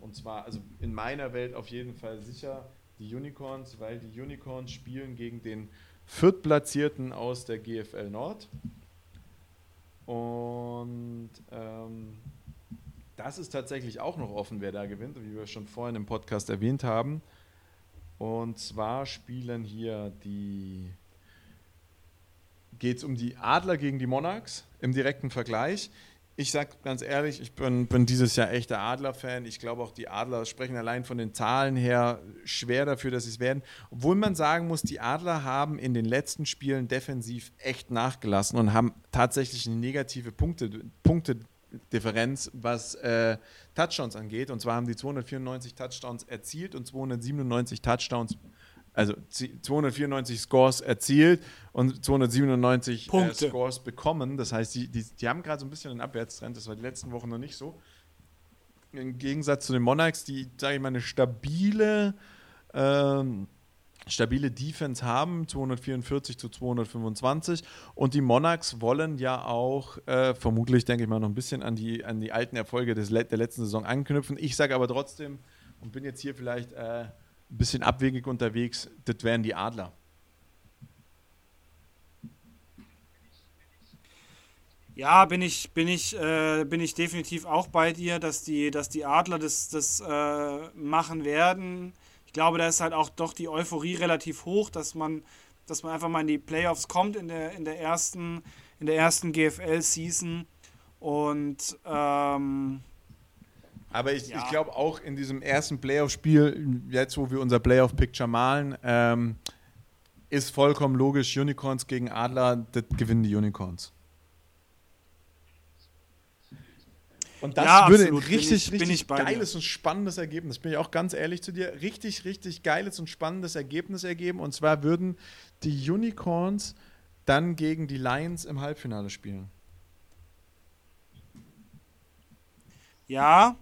Und zwar, also in meiner Welt auf jeden Fall sicher die Unicorns, weil die Unicorns spielen gegen den Viertplatzierten aus der GFL Nord. Und ähm, das ist tatsächlich auch noch offen, wer da gewinnt, wie wir schon vorhin im Podcast erwähnt haben. Und zwar spielen hier die geht es um die Adler gegen die Monarchs im direkten Vergleich ich sag ganz ehrlich, ich bin, bin dieses Jahr echter Adler-Fan. Ich glaube auch, die Adler sprechen allein von den Zahlen her schwer dafür, dass sie es werden. Obwohl man sagen muss, die Adler haben in den letzten Spielen defensiv echt nachgelassen und haben tatsächlich eine negative Punkte, Punktedifferenz, was äh, Touchdowns angeht. Und zwar haben die 294 Touchdowns erzielt und 297 Touchdowns also 294 Scores erzielt und 297 äh, Scores bekommen. Das heißt, die, die, die haben gerade so ein bisschen einen Abwärtstrend. Das war die letzten Wochen noch nicht so. Im Gegensatz zu den Monarchs, die, sage ich mal, eine stabile, ähm, stabile Defense haben, 244 zu 225. Und die Monarchs wollen ja auch, äh, vermutlich, denke ich mal, noch ein bisschen an die, an die alten Erfolge des, der letzten Saison anknüpfen. Ich sage aber trotzdem, und bin jetzt hier vielleicht äh, ein bisschen abwegig unterwegs, das wären die Adler. Ja, bin ich, bin ich, äh, bin ich definitiv auch bei dir, dass die, dass die Adler das, das äh, machen werden. Ich glaube, da ist halt auch doch die Euphorie relativ hoch, dass man, dass man einfach mal in die Playoffs kommt in der, in der ersten, ersten GFL-Season. Und ähm, aber ich, ja. ich glaube auch in diesem ersten Playoff-Spiel, jetzt wo wir unser Playoff-Picture malen, ähm, ist vollkommen logisch, Unicorns gegen Adler, das gewinnen die Unicorns. Und das ja, würde ein richtig, ich, richtig geiles dir. und spannendes Ergebnis, bin ich auch ganz ehrlich zu dir, richtig, richtig geiles und spannendes Ergebnis ergeben. Und zwar würden die Unicorns dann gegen die Lions im Halbfinale spielen. Ja,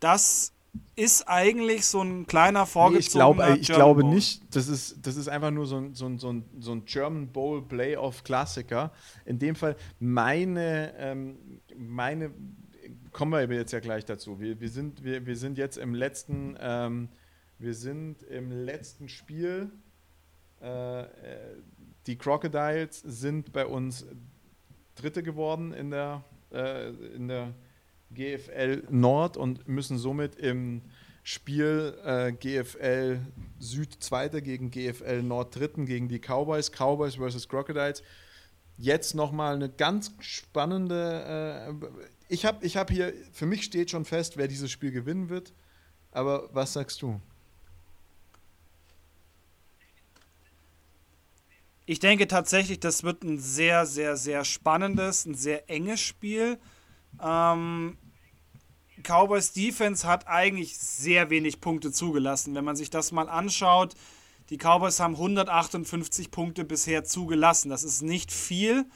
das ist eigentlich so ein kleiner vorgezogener nee, Ich, glaub, ich glaube nicht, das ist, das ist einfach nur so ein, so ein, so ein, so ein German Bowl Playoff-Klassiker. In dem Fall meine, ähm, meine, kommen wir jetzt ja gleich dazu. Wir, wir, sind, wir, wir sind jetzt im letzten, ähm, Wir sind im letzten Spiel. Äh, äh, die Crocodiles sind bei uns Dritte geworden in der, äh, in der GFL Nord und müssen somit im Spiel äh, GFL Süd Zweiter gegen GFL Nord Dritten gegen die Cowboys, Cowboys versus Crocodiles. Jetzt nochmal eine ganz spannende. Äh, ich habe ich hab hier, für mich steht schon fest, wer dieses Spiel gewinnen wird. Aber was sagst du? Ich denke tatsächlich, das wird ein sehr, sehr, sehr spannendes, ein sehr enges Spiel. Ähm, Cowboys Defense hat eigentlich sehr wenig Punkte zugelassen. Wenn man sich das mal anschaut, die Cowboys haben 158 Punkte bisher zugelassen. Das ist nicht viel.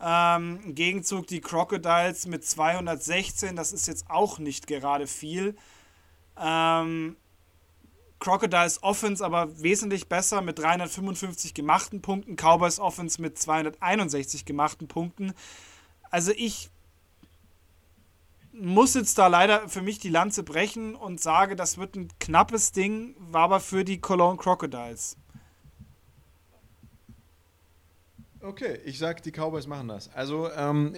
Ähm, Im Gegenzug die Crocodiles mit 216, das ist jetzt auch nicht gerade viel. Ähm, Crocodiles Offense aber wesentlich besser mit 355 gemachten Punkten, Cowboys Offense mit 261 gemachten Punkten. Also ich muss jetzt da leider für mich die Lanze brechen und sage, das wird ein knappes Ding, war aber für die Cologne Crocodiles. Okay, ich sag, die Cowboys machen das. Also, ähm,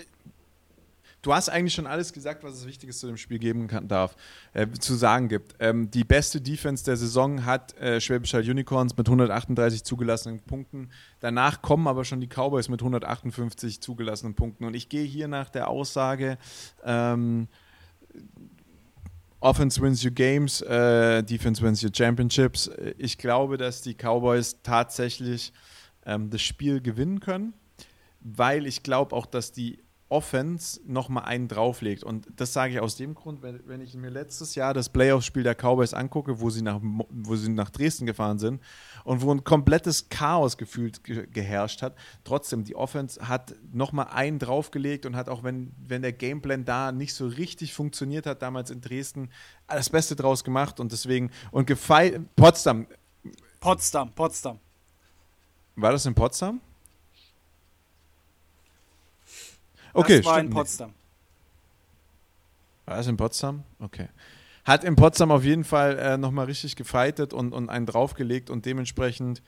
Du hast eigentlich schon alles gesagt, was es Wichtiges zu dem Spiel geben kann, darf, äh, zu sagen gibt. Ähm, die beste Defense der Saison hat äh, Schwäbisch Hall Unicorns mit 138 zugelassenen Punkten. Danach kommen aber schon die Cowboys mit 158 zugelassenen Punkten. Und ich gehe hier nach der Aussage, ähm, Offense wins your games, äh, Defense wins your championships. Ich glaube, dass die Cowboys tatsächlich ähm, das Spiel gewinnen können, weil ich glaube auch, dass die Offense nochmal einen drauflegt. Und das sage ich aus dem Grund, wenn, wenn ich mir letztes Jahr das Playoff-Spiel der Cowboys angucke, wo sie, nach, wo sie nach Dresden gefahren sind und wo ein komplettes Chaos gefühlt ge geherrscht hat, trotzdem, die Offense hat nochmal einen draufgelegt und hat auch, wenn, wenn der Gameplan da nicht so richtig funktioniert hat, damals in Dresden, das Beste draus gemacht und deswegen, und gefeilt, Potsdam. Potsdam, Potsdam. War das in Potsdam? Okay, das war in Potsdam. War das in Potsdam? Okay. Hat in Potsdam auf jeden Fall äh, nochmal richtig gefeitet und, und einen draufgelegt und dementsprechend.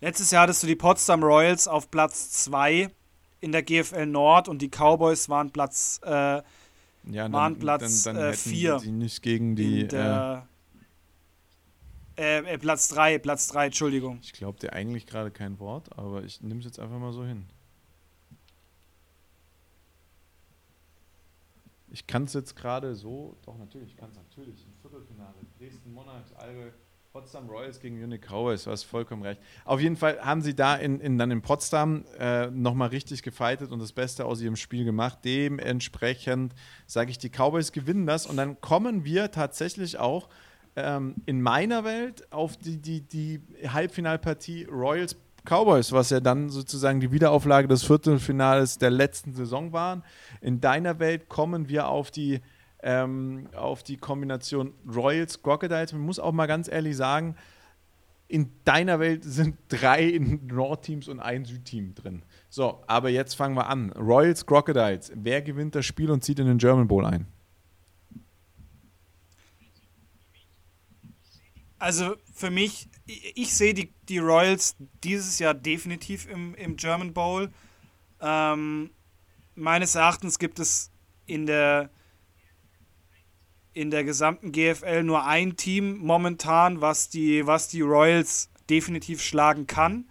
Letztes Jahr hattest du die Potsdam Royals auf Platz 2 in der GFL Nord und die Cowboys waren Platz äh, ja, waren dann, Platz 4. Dann, dann äh, vier sie nicht gegen die. Der, äh, äh, Platz 3, Platz 3, Entschuldigung. Ich glaube dir eigentlich gerade kein Wort, aber ich nehme es jetzt einfach mal so hin. Ich kann es jetzt gerade so, doch natürlich, ich kann es natürlich, im Viertelfinale, Dresden Monarchs, Albe, Potsdam Royals gegen Munich Cowboys, du hast vollkommen recht. Auf jeden Fall haben sie da in, in, dann in Potsdam äh, nochmal richtig gefeitet und das Beste aus ihrem Spiel gemacht. Dementsprechend sage ich, die Cowboys gewinnen das und dann kommen wir tatsächlich auch ähm, in meiner Welt auf die, die, die Halbfinalpartie Royals Cowboys, was ja dann sozusagen die Wiederauflage des Viertelfinales der letzten Saison waren. In deiner Welt kommen wir auf die, ähm, auf die Kombination Royals Crocodiles. Man muss auch mal ganz ehrlich sagen, in deiner Welt sind drei Nordteams und ein Südteam drin. So, aber jetzt fangen wir an. Royals Crocodiles. Wer gewinnt das Spiel und zieht in den German Bowl ein? Also für mich, ich, ich sehe die, die Royals dieses Jahr definitiv im, im German Bowl. Ähm, meines Erachtens gibt es in der, in der gesamten GFL nur ein Team momentan, was die, was die Royals definitiv schlagen kann.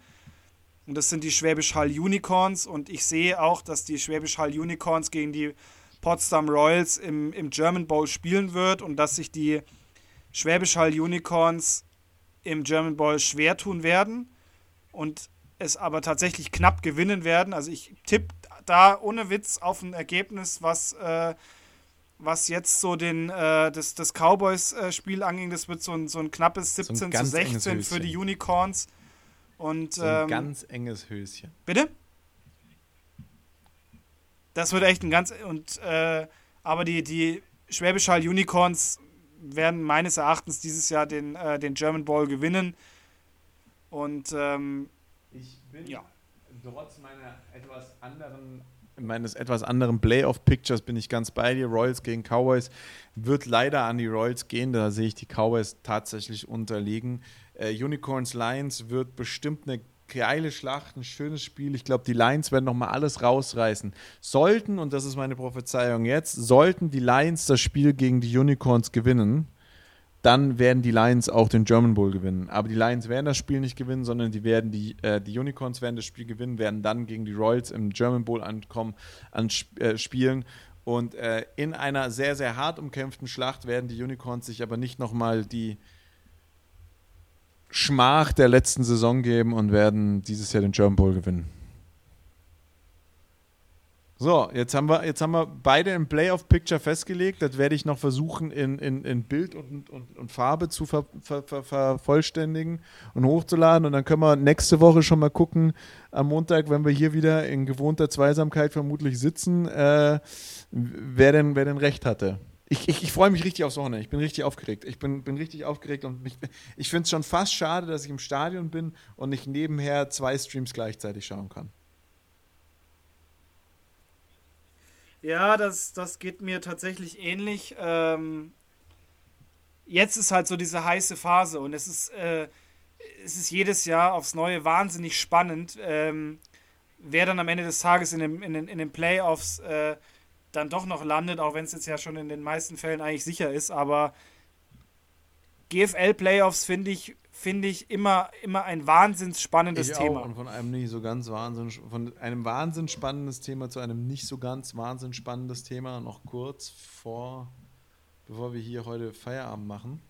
Und das sind die Schwäbisch Hall Unicorns. Und ich sehe auch, dass die Schwäbisch Hall Unicorns gegen die Potsdam Royals im, im German Bowl spielen wird und dass sich die Schwäbisch Hall Unicorns im German Bowl schwer tun werden und es aber tatsächlich knapp gewinnen werden. Also ich tippe da ohne Witz auf ein Ergebnis, was, äh, was jetzt so den, äh, das, das Cowboys-Spiel äh, anging. Das wird so ein, so ein knappes 17 so ein zu 16 für die Unicorns. Und, so ein ähm, ganz enges Höschen. Bitte? Das wird echt ein ganz. Und, äh, aber die, die Schwäbisch Hall Unicorns werden meines Erachtens dieses Jahr den, äh, den German Bowl gewinnen. Und ähm, ich bin ja. trotz meiner etwas anderen meines etwas anderen Playoff-Pictures bin ich ganz bei dir. Royals gegen Cowboys wird leider an die Royals gehen. Da sehe ich die Cowboys tatsächlich unterlegen. Äh, Unicorns Lions wird bestimmt eine geile Schlacht, ein schönes Spiel. Ich glaube, die Lions werden nochmal alles rausreißen. Sollten, und das ist meine Prophezeiung jetzt, sollten die Lions das Spiel gegen die Unicorns gewinnen, dann werden die Lions auch den German Bowl gewinnen. Aber die Lions werden das Spiel nicht gewinnen, sondern die werden die, äh, die Unicorns werden das Spiel gewinnen, werden dann gegen die Royals im German Bowl ankommen, an, äh, spielen. Und äh, in einer sehr, sehr hart umkämpften Schlacht werden die Unicorns sich aber nicht nochmal die Schmach der letzten Saison geben und werden dieses Jahr den German Bowl gewinnen. So, jetzt haben wir, jetzt haben wir beide im Playoff-Picture festgelegt. Das werde ich noch versuchen, in, in, in Bild und, und, und Farbe zu ver, ver, ver, vervollständigen und hochzuladen. Und dann können wir nächste Woche schon mal gucken, am Montag, wenn wir hier wieder in gewohnter Zweisamkeit vermutlich sitzen, äh, wer, denn, wer denn recht hatte. Ich, ich, ich freue mich richtig aufs Wochenende. Ich bin richtig aufgeregt. Ich bin, bin richtig aufgeregt und mich, ich finde es schon fast schade, dass ich im Stadion bin und nicht nebenher zwei Streams gleichzeitig schauen kann. Ja, das, das geht mir tatsächlich ähnlich. Ähm, jetzt ist halt so diese heiße Phase und es ist, äh, es ist jedes Jahr aufs Neue wahnsinnig spannend, ähm, wer dann am Ende des Tages in, dem, in, den, in den Playoffs äh, dann doch noch landet, auch wenn es jetzt ja schon in den meisten Fällen eigentlich sicher ist. Aber GFL-Playoffs finde ich finde ich immer, immer ein wahnsinns spannendes ich Thema. Auch. Und von einem nicht so ganz wahnsinnig, von einem wahnsinns spannendes Thema zu einem nicht so ganz wahnsinns spannendes Thema, noch kurz vor, bevor wir hier heute Feierabend machen.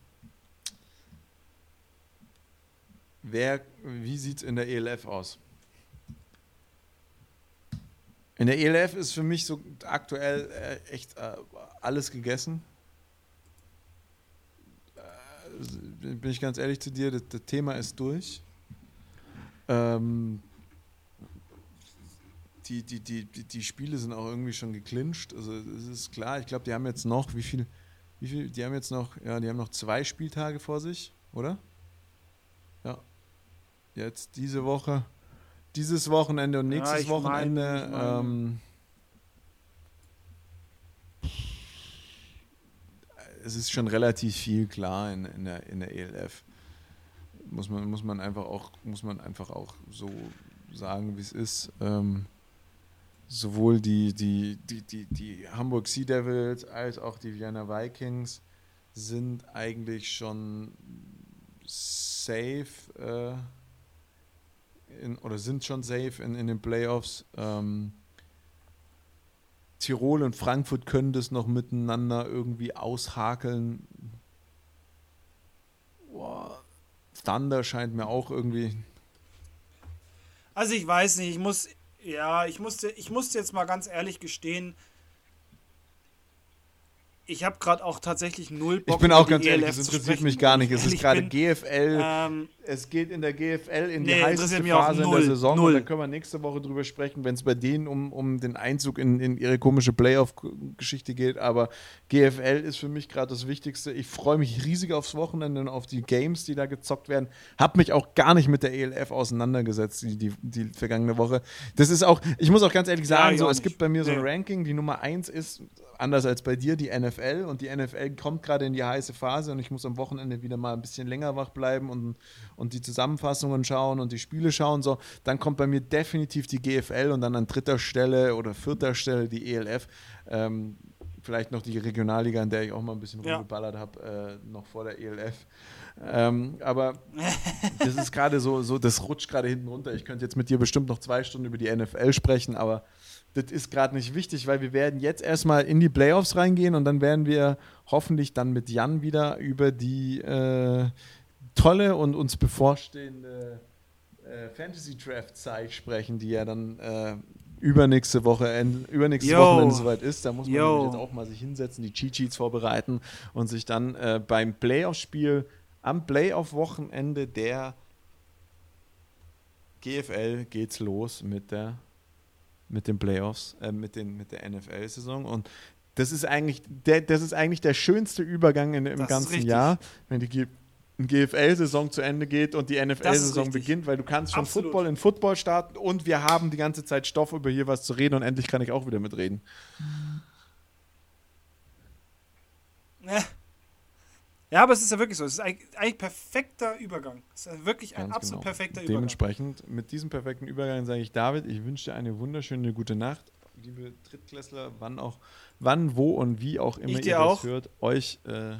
Wer, wie sieht es in der ELF aus? In der ELF ist für mich so aktuell äh, echt äh, alles gegessen bin ich ganz ehrlich zu dir, das, das Thema ist durch. Ähm, die, die, die, die Spiele sind auch irgendwie schon geclincht. Also es ist klar, ich glaube, die haben jetzt noch, wie viel, wie viel, die haben jetzt noch, ja, die haben noch zwei Spieltage vor sich, oder? Ja. Jetzt diese Woche, dieses Wochenende und nächstes ja, Wochenende. Mein, ähm, es ist schon relativ viel klar in, in, der, in der ELF. Muss man, muss man einfach auch, muss man einfach auch so sagen, wie es ist. Ähm, sowohl die, die, die, die, die Hamburg Sea Devils als auch die Vienna Vikings sind eigentlich schon safe äh, in, oder sind schon safe in, in den Playoffs. Ähm, Tirol und Frankfurt können das noch miteinander irgendwie aushakeln. Boah, Thunder scheint mir auch irgendwie. Also ich weiß nicht, ich muss, ja, ich musste, ich musste jetzt mal ganz ehrlich gestehen, ich habe gerade auch tatsächlich null Bock. Ich bin auch ganz ehrlich, es interessiert mich gar nicht. Es ist gerade GFL. Ähm, es geht in der GFL in nee, die heißeste Phase in der Saison. Null. Und da können wir nächste Woche drüber sprechen, wenn es bei denen um, um den Einzug in, in ihre komische Playoff-Geschichte geht. Aber GFL ist für mich gerade das Wichtigste. Ich freue mich riesig aufs Wochenende und auf die Games, die da gezockt werden. Habe mich auch gar nicht mit der ELF auseinandergesetzt, die, die, die vergangene Woche. Das ist auch, ich muss auch ganz ehrlich sagen, ja, so, es gibt bei mir so ein Ranking. Die Nummer 1 ist anders als bei dir, die NFL. Und die NFL kommt gerade in die heiße Phase und ich muss am Wochenende wieder mal ein bisschen länger wach bleiben und, und die Zusammenfassungen schauen und die Spiele schauen. So. Dann kommt bei mir definitiv die GFL und dann an dritter Stelle oder vierter Stelle die ELF. Ähm, vielleicht noch die Regionalliga, in der ich auch mal ein bisschen ja. rumgeballert habe, äh, noch vor der ELF. Ähm, aber das ist gerade so, so, das rutscht gerade hinten runter. Ich könnte jetzt mit dir bestimmt noch zwei Stunden über die NFL sprechen, aber das ist gerade nicht wichtig, weil wir werden jetzt erstmal in die Playoffs reingehen und dann werden wir hoffentlich dann mit Jan wieder über die äh, tolle und uns bevorstehende äh, Fantasy Draft Zeit sprechen, die ja dann äh, übernächste Woche, übernächstes Yo. Wochenende soweit ist. Da muss man jetzt auch mal sich hinsetzen, die Cheat Sheets vorbereiten und sich dann äh, beim Playoff-Spiel am Playoff-Wochenende der GFL geht's los mit der mit den Playoffs, äh, mit, den, mit der NFL-Saison. Und das ist eigentlich der, das ist eigentlich der schönste Übergang in, im das ganzen Jahr, wenn die, GFL-Saison zu Ende geht und die NFL-Saison beginnt, weil du kannst von Absolut. Football in Football starten und wir haben die ganze Zeit Stoff, über hier was zu reden und endlich kann ich auch wieder mitreden. Ja, aber es ist ja wirklich so. Es ist eigentlich perfekter Übergang. Es ist wirklich ein Ganz absolut genau. perfekter Übergang. Dementsprechend, mit diesem perfekten Übergang sage ich David, ich wünsche dir eine wunderschöne gute Nacht. Liebe Drittklässler, wann auch, wann, wo und wie auch immer ihr das hört, euch äh,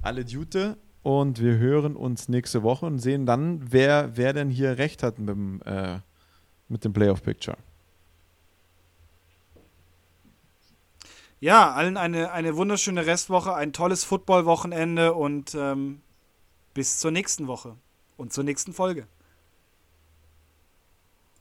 alle Jute und wir hören uns nächste Woche und sehen dann, wer, wer denn hier recht hat mit dem, äh, mit dem Playoff Picture. Ja, allen eine, eine wunderschöne Restwoche, ein tolles Football-Wochenende und ähm, bis zur nächsten Woche und zur nächsten Folge.